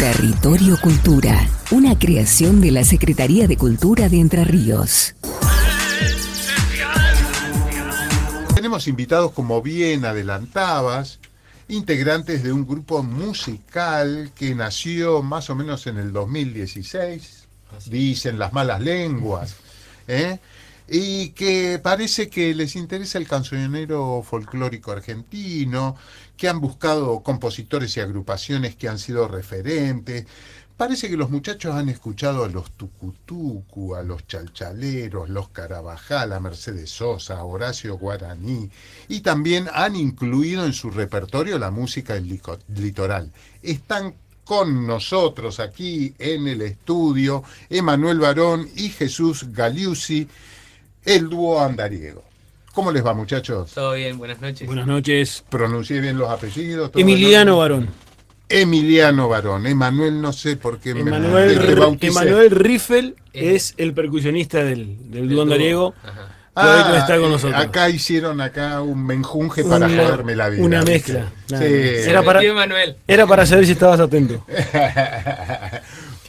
Territorio Cultura, una creación de la Secretaría de Cultura de Entre Ríos. Tenemos invitados, como bien adelantabas, integrantes de un grupo musical que nació más o menos en el 2016, dicen las malas lenguas, ¿eh? Y que parece que les interesa el cancionero folclórico argentino, que han buscado compositores y agrupaciones que han sido referentes. Parece que los muchachos han escuchado a los Tucutucu, a los Chalchaleros, los Carabajal, a Mercedes Sosa, a Horacio Guaraní, y también han incluido en su repertorio la música del litoral. Están con nosotros aquí en el estudio Emanuel Barón y Jesús Galiusi, el dúo andariego. ¿Cómo les va, muchachos? Todo bien, buenas noches. Buenas noches. Pronuncié bien los apellidos. Emiliano Barón. Emiliano Barón. Emanuel, no sé por qué Emanuel, me Emanuel Riffel eh. es el percusionista del, del dúo andariego. Ah, está con nosotros. Acá hicieron acá un menjunje para joderme la vida. Una mezcla. Sí. Era, para, era para saber si estabas atento.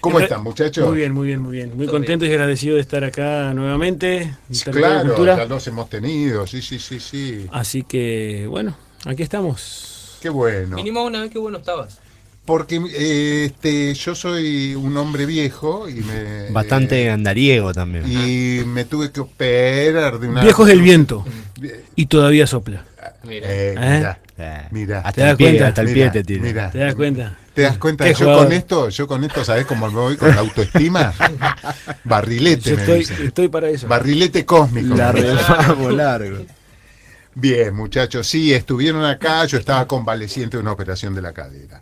¿Cómo están, muchachos? Muy bien, muy bien, muy bien. Muy contento y agradecido de estar acá nuevamente. claro, ya los hemos tenido, sí, sí, sí, sí. Así que, bueno, aquí estamos. Qué bueno. Mínimo una vez que bueno estabas. Porque eh, este, yo soy un hombre viejo y me... Bastante eh, andariego también. Y me tuve que operar de una... Viejo es el viento. Y todavía sopla. Mira. Eh, mira. Hasta, el pie, hasta el pie te tira. Mira. ¿Te das cuenta? ¿Te das cuenta? Yo con esto, yo con esto, ¿sabes cómo me voy con la autoestima? Barrilete, me estoy, estoy para eso. Barrilete cósmico. Largo, largo. Bien, muchachos, sí, estuvieron acá, yo estaba convaleciente de una operación de la cadera.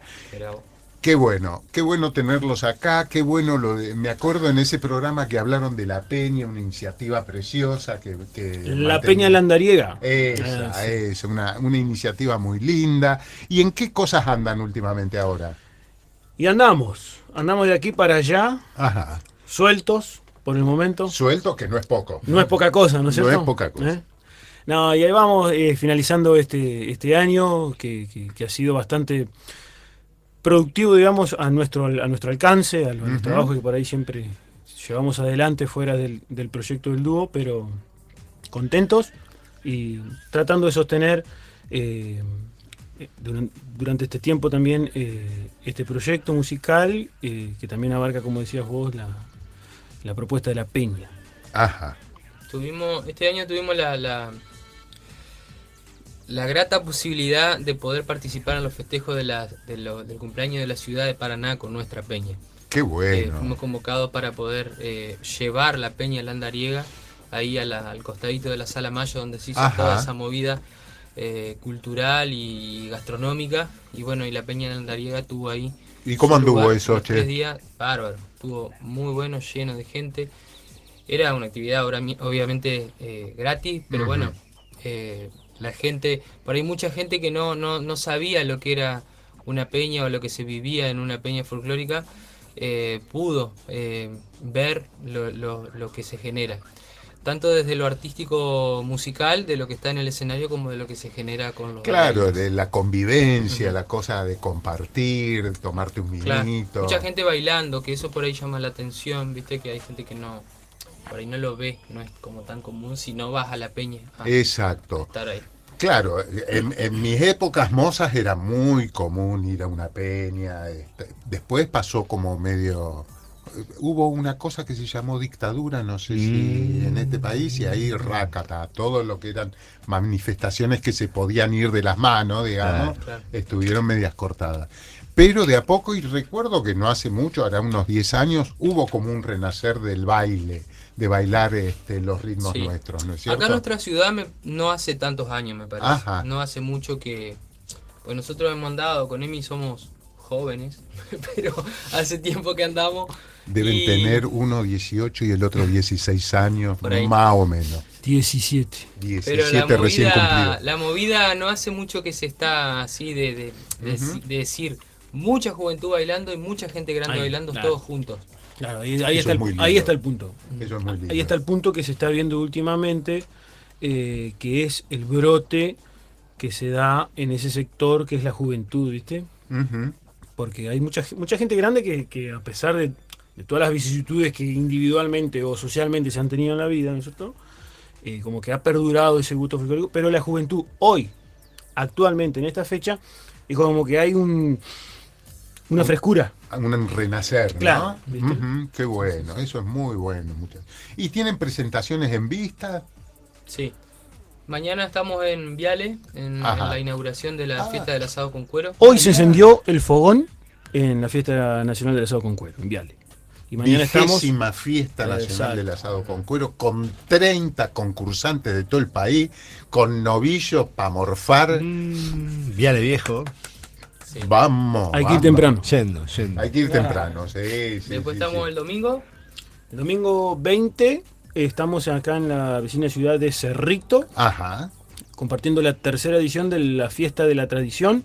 Qué bueno, qué bueno tenerlos acá, qué bueno lo de, me acuerdo en ese programa que hablaron de la Peña, una iniciativa preciosa que... la Peña Landariega. Esa, ah, es una, una iniciativa muy linda. ¿Y en qué cosas andan últimamente ahora? Y andamos, andamos de aquí para allá, Ajá. sueltos por el momento. Sueltos, que no es poco. No, es poca cosa, ¿no es cierto? No es poca cosa. ¿Eh? No, y ahí vamos eh, finalizando este, este año que, ha sido bastante productivo, digamos, a nuestro, a nuestro alcance, a los trabajos que por ahí siempre llevamos adelante fuera del, proyecto del dúo, pero contentos y tratando de sostener eh, durante, este tiempo también eh, este proyecto musical que también abarca, como decías vos, la, la propuesta de la peña. Ajá. Tuvimos, este año tuvimos la, la grata posibilidad de poder participar en los festejos de la, del cumpleaños de la ciudad de Paraná con nuestra peña. Qué bueno. Eh, fuimos convocados para poder eh, llevar la peña Landariega ahí al costadito de la Sala Mayo donde se hizo toda esa movida eh, cultural y gastronómica. Y bueno, y la peña Landariega tuvo ahí. ¿Y cómo anduvo eso, Tres días, bárbaro. Estuvo muy bueno, lleno de gente. Era una actividad obviamente gratis, pero bueno, la gente, por ahí mucha gente que no, no, no sabía lo que era una peña o lo que se vivía en una peña folclórica, eh, pudo eh, ver lo, lo, que se genera. Tanto desde lo artístico musical, de lo que está en el escenario, como de lo que se genera con los... Claro, de la convivencia, la cosa de compartir, tomarte un minuto. Mucha gente bailando, que eso por ahí llama la atención, viste que hay gente que no, por ahí no lo ve, no es como tan común si no vas a la peña. Exacto. Estar ahí. Claro, en, mis épocas mozas era muy común ir a una peña. Este, después pasó como medio. Hubo una cosa que se llamó dictadura, no sé si mm. en este país, y ahí rácata, todo lo que eran manifestaciones que se podían ir de las manos, digamos, estuvieron medias cortadas. Pero de a poco, y recuerdo que no hace mucho, ahora unos 10 años, hubo como un renacer del baile de bailar este, los ritmos nuestros, ¿no es cierto? Acá en nuestra ciudad no hace tantos años, me parece. No hace mucho que... Pues nosotros hemos andado, con Emi somos jóvenes, pero hace tiempo que andamos. Deben tener uno 18 y el otro 16 años, más o menos. 17. 17 recién cumplido. La movida no hace mucho que se está así de, decir mucha juventud bailando y mucha gente grande bailando todos juntos. Claro, ahí, está, el, ahí está el punto. Ahí está el punto que se está viendo últimamente, eh, que es el brote que se da en ese sector que es la juventud, ¿viste? Porque hay mucha, mucha gente grande que, que a pesar de, de todas las vicisitudes que individualmente o socialmente se han tenido en la vida, ¿no es cierto? Eh, como que ha perdurado ese gusto folclórico, pero la juventud hoy, actualmente, en esta fecha, es como que hay un, una frescura. Un renacer, ¿no? Claro, qué bueno, eso es muy bueno. muchachos. ¿Y tienen presentaciones en vista? Sí. Mañana estamos en Viale, en, la inauguración de la Ah. fiesta del asado con cuero. Hoy se encendió el fogón en la fiesta nacional del asado con cuero, en Viale. Y mañana estamos... Fiesta nacional Exacto. del asado con cuero, con 30 concursantes de todo el país, con novillos para morfar. Mm, Viale viejo. Sí. Vamos. Hay que ir temprano. Yendo, yendo. Hay que ir temprano, sí, sí, Después sí, estamos sí. el domingo. El domingo 20 estamos acá en la vecina ciudad de Cerrito, Ajá. compartiendo la tercera edición de la Fiesta de la Tradición,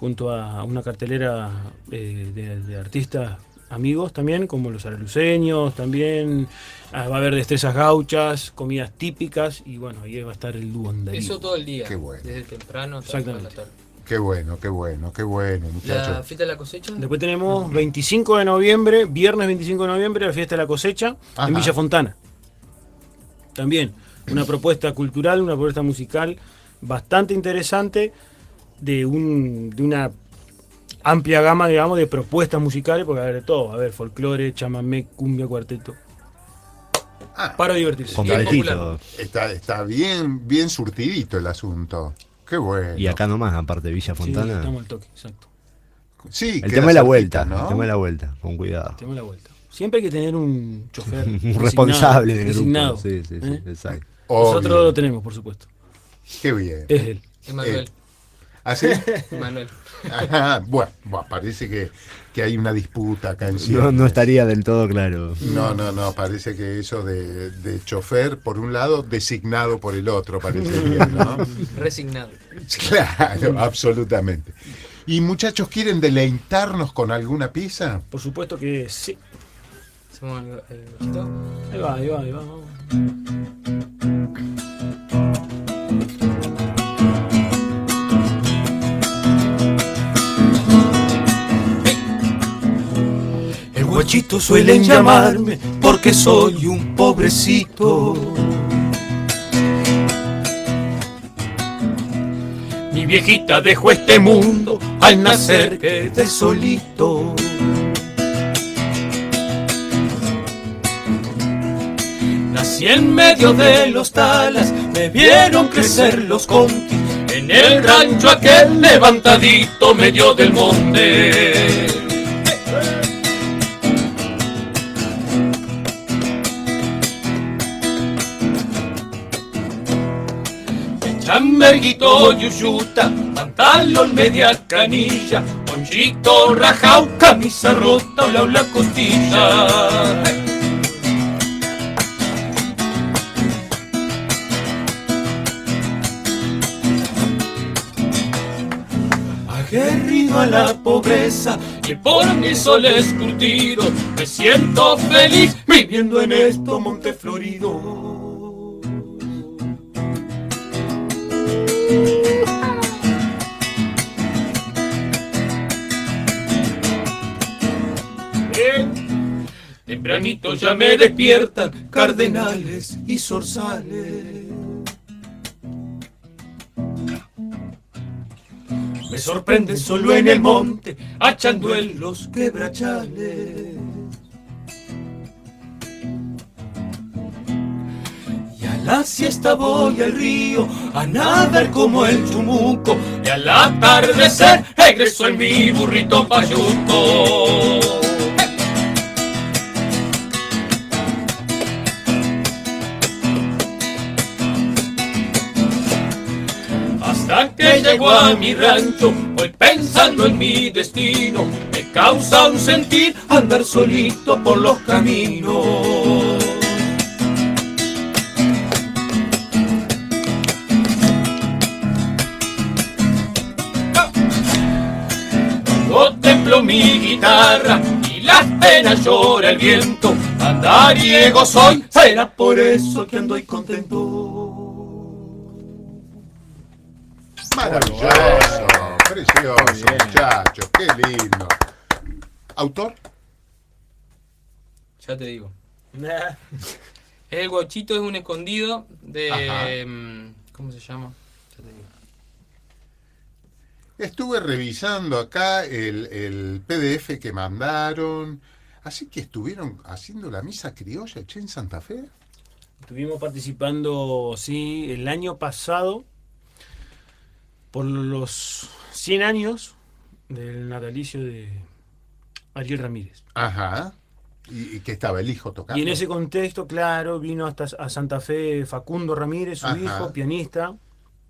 junto a una cartelera eh, de, de artistas amigos también, como los araluceños, también ah, va a haber destrezas gauchas, comidas típicas, y bueno, ahí va a estar el dúo. Eso todo el día. Qué bueno. Desde temprano hasta la Exactamente. tarde. Qué bueno, qué bueno, qué bueno, La muchachos. fiesta de la cosecha. Después tenemos 25 de noviembre, viernes 25 de noviembre, la fiesta de la cosecha Ajá. en Villa Fontana. También una propuesta cultural, una propuesta musical bastante interesante de, un, de una amplia gama, digamos, de propuestas musicales, porque va a haber de todo, va a haber folclore, chamamé, cumbia, cuarteto, Ah, para divertirse. Completito. está, está bien, bien surtidito el asunto. Qué bueno. Y acá nomás, aparte de Villa Sí, Fontana. estamos al toque, exacto. Sí, el tema de la vuelta, ¿no? el tema de la vuelta, con cuidado. Tenemos la vuelta. Siempre hay que tener un chofer. Un responsable del designado, grupo. Sí, sí, sí, ¿eh? exacto. Nosotros Obvio. lo tenemos, por supuesto. Qué bien. Es él. Emanuel. ¿Así? Emanuel. Ajá, bueno, bueno, parece que, que hay una disputa acá en No, estaría del todo claro. No, no, no, parece que eso de, de chofer por un lado, designado por el otro, parecería, ¿no? Resignado. Claro, absolutamente. Y muchachos, ¿quieren deleitarnos con alguna pieza? Por supuesto que sí. Hacemos el. Ahí va, ahí va, ahí va. El guachito suelen llamarme porque soy un pobrecito. Mi viejita dejó este mundo al nacer quedé solito. Nací en medio de los talas, me vieron crecer los contis. En el rancho aquel levantadito medio del monte. Chamberguito, yuyuta, pantalón media canilla, ponchito rajao, camisa rota, la la costilla. A la pobreza y por mi sol escurtido, me siento feliz viviendo en esto monte florido. Bien. Tempranito ya me despiertan cardenales y zorzales. Me sorprenden solo en el monte, achando en los quebrachales. Y a la siesta voy al río a nadar como el chumuco. Y al atardecer egreso en mi burrito payuco. Llego a mi rancho, voy pensando en mi destino. Me causa un sentir andar solito por los caminos. No templo mi guitarra y las penas llora el viento. Andariego soy, será por eso que ando contento. Maravilloso, precioso, muchachos, qué lindo. ¿Autor? Ya te digo. El guachito es un escondido de. Ajá. mm, ¿Cómo se llama? Ya te digo. Estuve revisando acá el, el PDF que mandaron. Así que estuvieron haciendo la misa criolla che, en Santa Fe. Estuvimos participando, sí, el año pasado por los 100 años del natalicio de Ariel Ramírez. Ajá. Y, y que estaba el hijo tocando. Y en ese contexto, claro, vino hasta a Santa Fe Facundo Ramírez, su Ajá. hijo, pianista,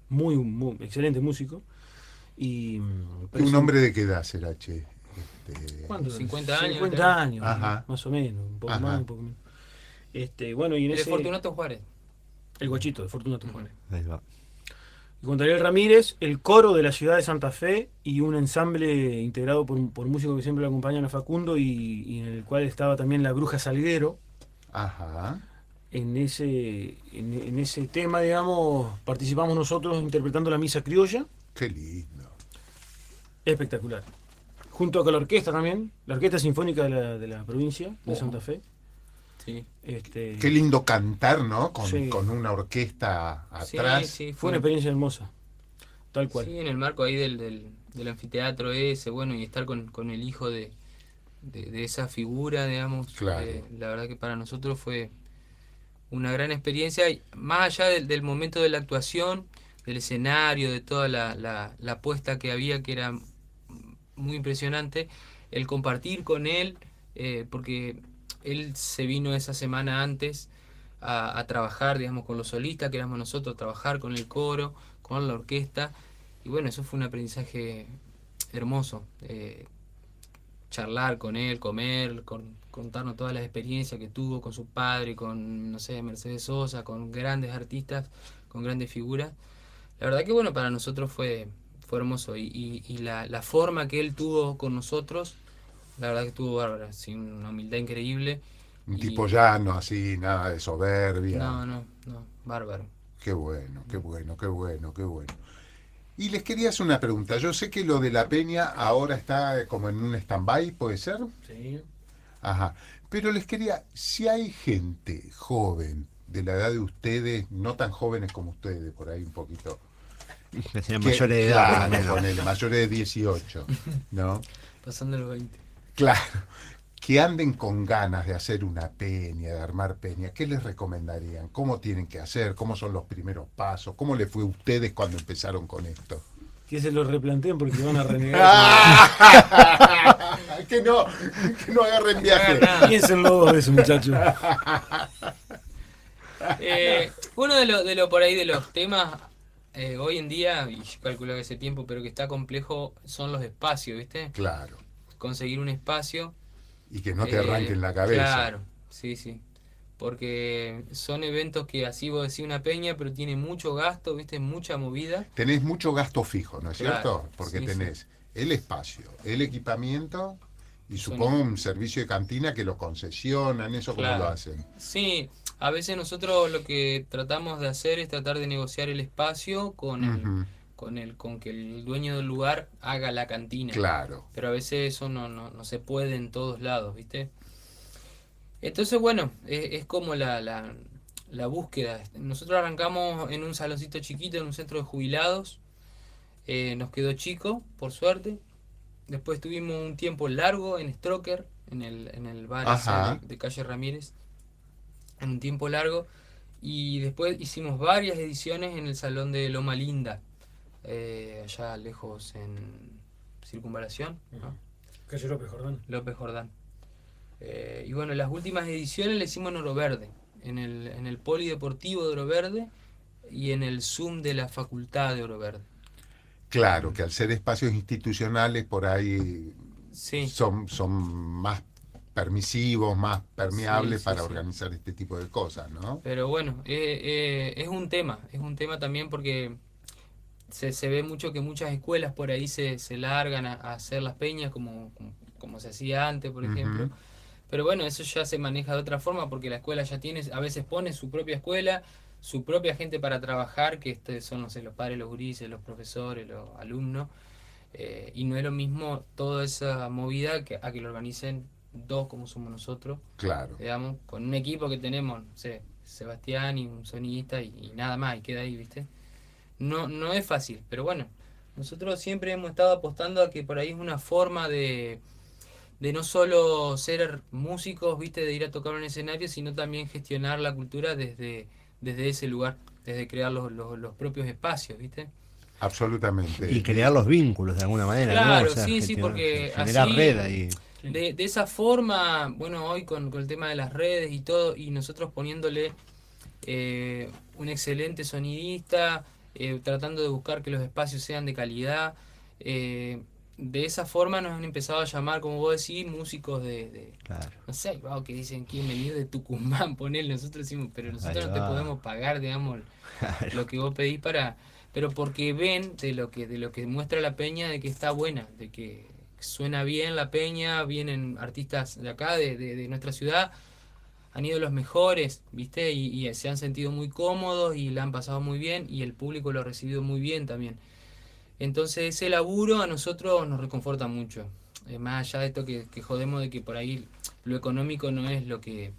muy, muy excelente músico. Y mm, ¿Un hombre de qué edad será, che? Este, ¿Cuánto? 50 años, 50 creo. años, Ajá. más o menos, un poco Ajá. más, un poco menos. Este, bueno, y en El ese Fortunato Juárez. el guachito de Fortunato Juárez. Ahí va. Y con Ariel Ramírez, el coro de la ciudad de Santa Fe y un ensamble integrado por, por músicos que siempre lo acompañan a Facundo y, y en el cual estaba también la Bruja Salguero. Ajá. En ese, en, en ese tema, digamos, participamos nosotros interpretando la misa criolla. Qué lindo. Espectacular. Junto con la orquesta también, la Orquesta Sinfónica de la, de la provincia de Oh. Santa Fe. Sí. Este, Qué lindo cantar, ¿no? Con, Sí. con una orquesta atrás. sí, fue una experiencia hermosa. Tal cual. Sí, en el marco ahí del, del, del anfiteatro ese, bueno, y estar con, con el hijo de, de, de esa figura, digamos. Claro. eh, la verdad que para nosotros fue una gran experiencia, más allá del, del momento de la actuación, del escenario, de toda la, la, la apuesta que había, que era muy impresionante, el compartir con él, eh, porque él se vino esa semana antes a, trabajar, digamos, con los solistas, que éramos nosotros, trabajar con el coro, con la orquesta, y bueno, eso fue un aprendizaje hermoso. eh, charlar con él, comer, con- contarnos todas las experiencias que tuvo con su padre, con, no sé, Mercedes Sosa, con grandes artistas, con grandes figuras. La verdad que bueno, para nosotros fue, fue hermoso y, y- la forma que él tuvo con nosotros, la verdad que estuvo bárbara, sin una humildad increíble. Un Y- tipo llano, así, nada de soberbia. No, no, no, bárbaro. Qué bueno, qué bueno, qué bueno, qué bueno. Y les quería hacer una pregunta. Yo sé que lo de la peña ahora está como en un stand-by, ¿puede ser? Sí. Ajá. Pero les quería, si hay gente joven de la edad de ustedes, no tan jóvenes como ustedes, por ahí un poquito. Que mayores de edad. claro, nena. ponele, mayores de 18, ¿no? Pasando los 20. Claro. Que anden con ganas de hacer una peña, de armar peña, ¿qué les recomendarían? ¿Cómo tienen que hacer? ¿Cómo son los primeros pasos? ¿Cómo les fue a ustedes cuando empezaron con esto? Que se lo replanteen porque van a renegar. ¡Ah! que no, que no agarren viaje. Piénsenlo dos veces, muchachos. Eh, uno de los de lo por ahí de los temas eh, hoy en día, y yo calculo que ese tiempo, pero que está complejo, son los espacios, ¿viste? Claro. Conseguir un espacio. Y que no te eh, arranquen la cabeza. Claro, sí, sí. Porque son eventos que así vos decís una peña, pero tiene mucho gasto, ¿viste? Mucha movida. Tenés mucho gasto fijo, ¿no es Claro, cierto? Porque sí, tenés el espacio, el equipamiento y supongo un servicio de cantina que lo concesionan, eso cómo Claro. lo hacen. Sí, a veces nosotros lo que tratamos de hacer es tratar de negociar el espacio con el, con el, con que el dueño del lugar haga la cantina. Claro. Pero a veces eso no, no, no se puede en todos lados, ¿viste? Entonces, bueno, es, es como la, la, la búsqueda. Nosotros arrancamos en un saloncito chiquito, en un centro de jubilados. Eh, nos quedó chico, por suerte. Después tuvimos un tiempo largo en Stroker, en el, en el bar ese Ajá. de, de calle Ramírez. En un tiempo largo. Y después hicimos varias ediciones en el salón de Loma Linda, eh, allá lejos en Circunvalación, ¿no? Calle López Jordán. López Jordán. Eh, y bueno, las últimas ediciones las hicimos en Oro Verde, en el, en el Polideportivo de Oro Verde y en el Zoom de la Facultad de Oro Verde. Claro, que al ser espacios institucionales por ahí Sí, son, son más permisivos, más permeables Sí, sí, para sí. organizar este tipo de cosas, ¿no? pero bueno, eh, eh, es un tema, es un tema también porque se, se ve mucho que muchas escuelas por ahí se, se largan a, a hacer las peñas como, como, como se hacía antes, por ejemplo. Pero bueno, eso ya se maneja de otra forma porque la escuela ya tiene, a veces pone su propia escuela, su propia gente para trabajar, que este son, no sé, los padres, los gurises, los profesores, los alumnos. Eh, y no es lo mismo toda esa movida que a que lo organicen dos como somos nosotros, Claro. digamos, con un equipo que tenemos, no sé, Sebastián y un sonidista y, y nada más, y queda ahí, ¿viste? No, no es fácil, pero bueno, nosotros siempre hemos estado apostando a que por ahí es una forma de, de no solo ser músicos, ¿viste? De ir a tocar un escenario, sino también gestionar la cultura desde, desde ese lugar, desde crear los, los, los propios espacios, ¿viste? Absolutamente. Y crear los vínculos de alguna manera, ¿no? Claro, O sea, sí, sí, porque Generar así- red ahí. De, de esa forma, bueno, hoy con, con el tema de las redes y todo, y nosotros poniéndole eh, un excelente sonidista, eh, tratando de buscar que los espacios sean de calidad, eh, de esa forma nos han empezado a llamar, como vos decís, músicos de, de- Claro. no sé, wow, que dicen quién venir de Tucumán, ponele, nosotros decimos, pero nosotros no te va. podemos pagar, digamos, lo que vos pedís para, pero porque ven de lo que, de lo que muestra la peña, de que está buena, de que suena bien la peña, vienen artistas de acá, de, de, de nuestra ciudad, han ido los mejores, ¿viste? Y, y se han sentido muy cómodos y la han pasado muy bien y el público lo ha recibido muy bien también. Entonces ese laburo a nosotros nos reconforta mucho. Eh, más allá de esto que, que jodemos de que por ahí lo económico no es lo que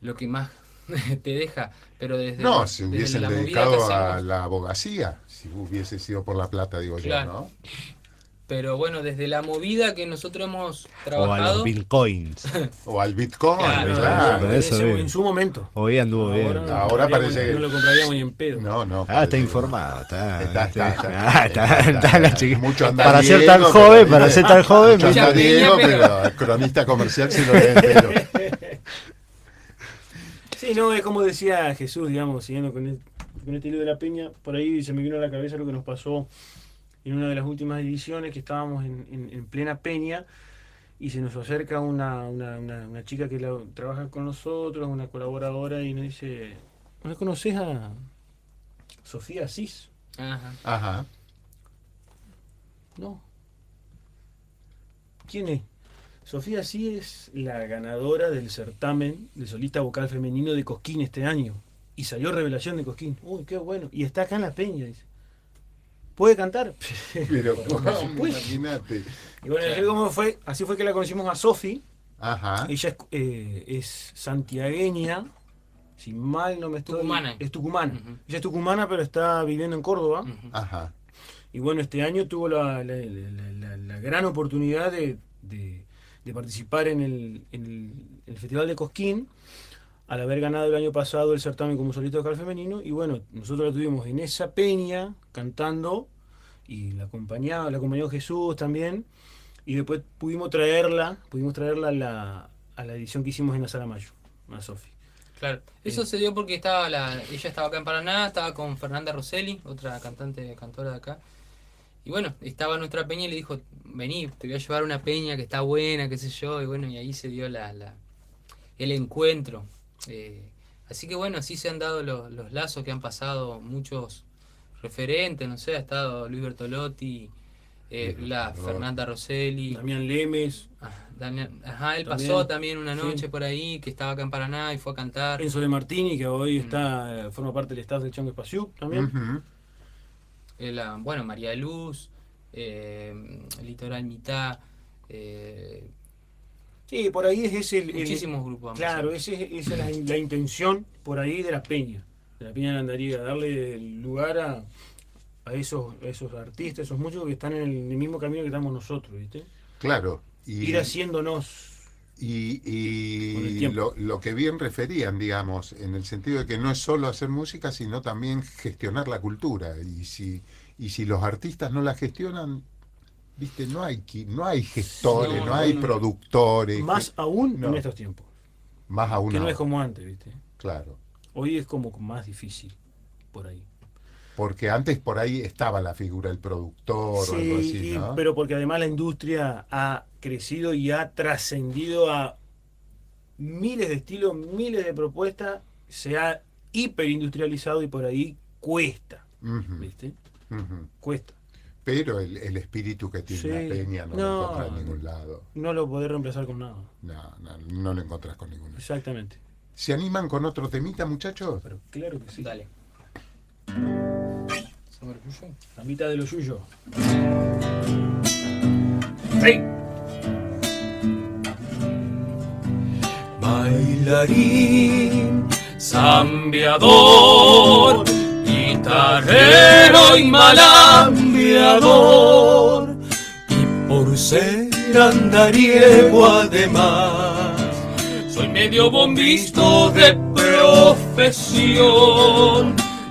lo que más te deja, pero desde, No, la- si hubiesen dedicado a la abogacía, si hubiese sido por la plata, digo Claro. yo, ¿no? Pero bueno, desde la movida que nosotros hemos O a trabajado, los bitcoins. O al Bitcoin, Claro, eso, en su momento. Hoy anduvo bien. Ahora, Ahora no, parece que- no lo compraríamos ni en pedo. No, no. Ah, está informado. Está, Está, está, está. Ah, está, está la chiqui- Mucho anda Para ser tan pero- joven, para ser tan joven. Mucho anda Diego, pero- pero el cronista comercial sí lo lee entero. Sí, no, es como decía Jesús, digamos, siguiendo con, el- con este hilo de la peña, por ahí se me vino a la cabeza lo que nos pasó en una de las últimas ediciones, que estábamos en, en- en plena peña y se nos acerca una, una, una- una chica que la- trabaja con nosotros, una colaboradora, y nos dice, ¿no conoces a Sofía Asís? Ajá. Ajá. No. ¿Quién es? Sofía sí es la ganadora del certamen de solista vocal femenino de Cosquín este año. Y salió revelación de Cosquín. Uy, qué bueno. Y está acá en la peña, dice. ¿Puede cantar? Pero, supuesto. imagínate. Y bueno, así como fue, así fue que la conocimos a Sofi. Ajá. Ella es, eh, es santiagueña. Si mal no me estoy... Tucumana. Es tucumana. Ujú. Ella es tucumana, pero está viviendo en Córdoba. Ajá. Y bueno, este año tuvo la, la- la- la- la gran oportunidad de, de- de participar en el, en el- el Festival de Cosquín, al haber ganado el año pasado el certamen como solista vocal femenino. Y bueno, nosotros la tuvimos en esa peña cantando y la acompañaba, la acompañó Jesús también. Y después pudimos traerla, pudimos traerla a la, a la edición que hicimos en la Sala Mayo, a Sofi. Claro. Eso se dio porque estaba la, ella estaba acá en Paraná, estaba con Fernanda Rosselli, otra cantante, cantora de acá. Y bueno, estaba en nuestra peña y le dijo, vení, te voy a llevar una peña que está buena, qué sé yo. Y bueno, y ahí se dio la, la- el encuentro. Eh, así que bueno, así se han dado los, los lazos que han pasado muchos referentes, no sé, ha estado Luis Bertolotti, eh, la. Fernanda Rosselli. Damián Lemes, Ah, Daniel- ajá, él También. pasó también una Sí. noche por ahí, que estaba acá en Paraná y fue a cantar. Enzo de Martini, que hoy Mm. está, eh, forma parte del staff del Chango Espaciú también. Eh, la- bueno, María de Luz, eh, Litoral Mitad, eh, Sí, por ahí es ese el, el- muchísimos grupos. han Claro, esa es la, la intención por ahí de la peña, de la peña de la Andariega, darle lugar a, a esos, a esos artistas, esos músicos que están en el, en el mismo camino que estamos nosotros, ¿viste? Claro. Y, Ir haciéndonos. y, y el lo, lo que bien referían, digamos, en el sentido de que no es solo hacer música, sino también gestionar la cultura. Y si, y si los artistas no la gestionan, viste, no hay no hay gestores, No, no, hay no, no. productores. Más aún no. en estos tiempos, más aún. que no es como antes, ¿viste? Claro. Hoy es como más difícil, por ahí. Porque antes por ahí estaba la figura del productor o algo así, Sí, y- ¿no? pero porque además la industria ha crecido y ha trascendido a miles de estilos, miles de propuestas, se ha hiperindustrializado y por ahí cuesta, ¿viste? Cuesta. Pero el, el espíritu que tiene Sí. la peña no, No, lo encontrás en no. ningún lado. No lo podés reemplazar con nada. No, no, no lo encontrás con ninguno. Exactamente. ¿Se animan con otro temita, muchachos? Pero claro que sí. Dale. La mitad de lo suyo. Sí. Bailarín, zambiador, guitarrero y malambiador, y por ser andariego además, soy medio bombisto de profesión,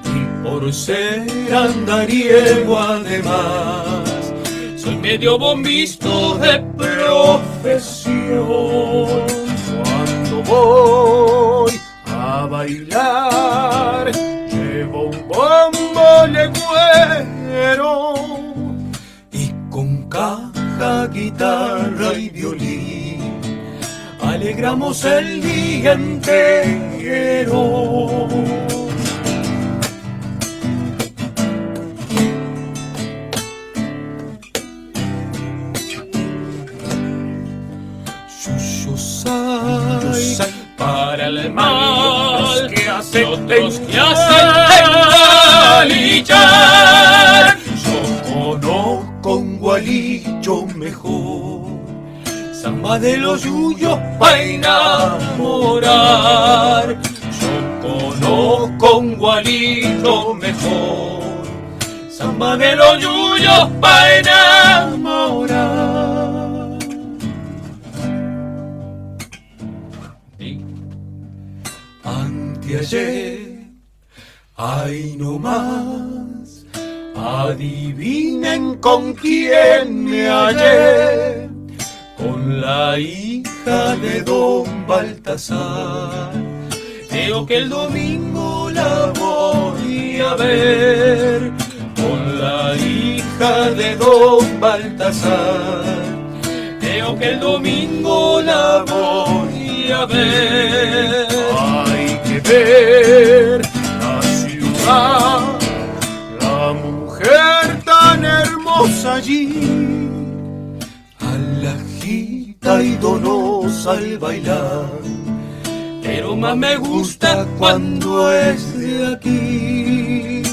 y por ser andariego además, soy medio bombisto de profesión. Cuando voy a bailar, legüero. y con caja, guitarra y violín alegramos el día entero. Yuyosai para el mal que hacen otros que hacen gualillo mejor, samba de los yuyos pa' enamorar. Yo conozco un gualillo mejor, samba de los yuyos pa' enamorar. Anteayer, ay no más, adivinen con quién me hallé, con la hija de don Baltasar. Creo que el domingo la voy a ver, con la hija de don Baltasar. Creo que el domingo la voy a ver. Hay que ver allí. Alajita y donosa al bailar, pero más me gusta cuando es de aquí.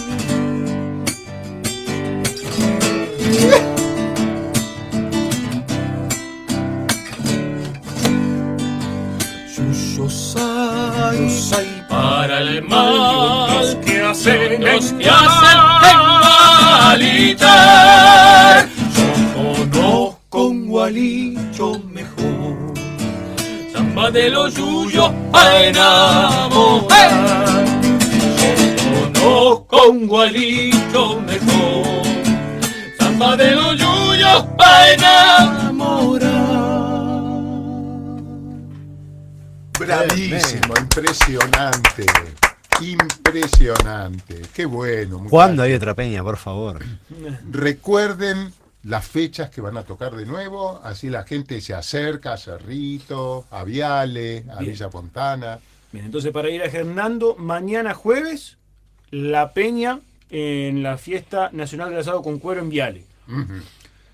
Yuyosai para el mal que hacen los que hacen engalillar. Gualillo mejor, samba de los yuyos pa' enamorar. Yo conozco un gualillo mejor, samba de los yuyos pa' enamorar. Bravísimo, impresionante. Impresionante. Qué bueno. ¿Cuándo hay otra peña, por favor? Recuerden las fechas que van a tocar de nuevo, así la gente se acerca a Cerrito, a Viale, a Bien. Villa Fontana. Bien, entonces para ir a Hernando, mañana jueves, La Peña en la Fiesta Nacional del Asado con Cuero en Viale.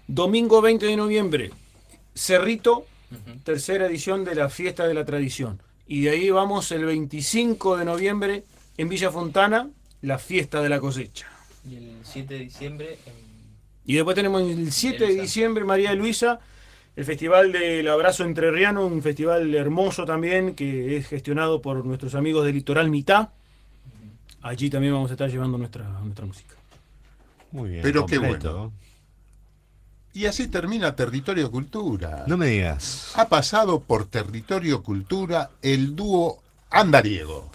Domingo 20 de noviembre, Cerrito, tercera edición de la Fiesta de la Tradición. Y de ahí vamos el 25 de noviembre en Villa Fontana, la Fiesta de la Cosecha. Y el 7 de diciembre en Y después tenemos el 7 de diciembre, María Luisa, el Festival del Abrazo Entrerriano, un festival hermoso también que es gestionado por nuestros amigos de Litoral Mitad. Allí también vamos a estar llevando nuestra, nuestra música. Muy bien. Pero qué bueno. Y así termina Territorio Cultura. No me digas. Ha pasado por Territorio Cultura el dúo andariego.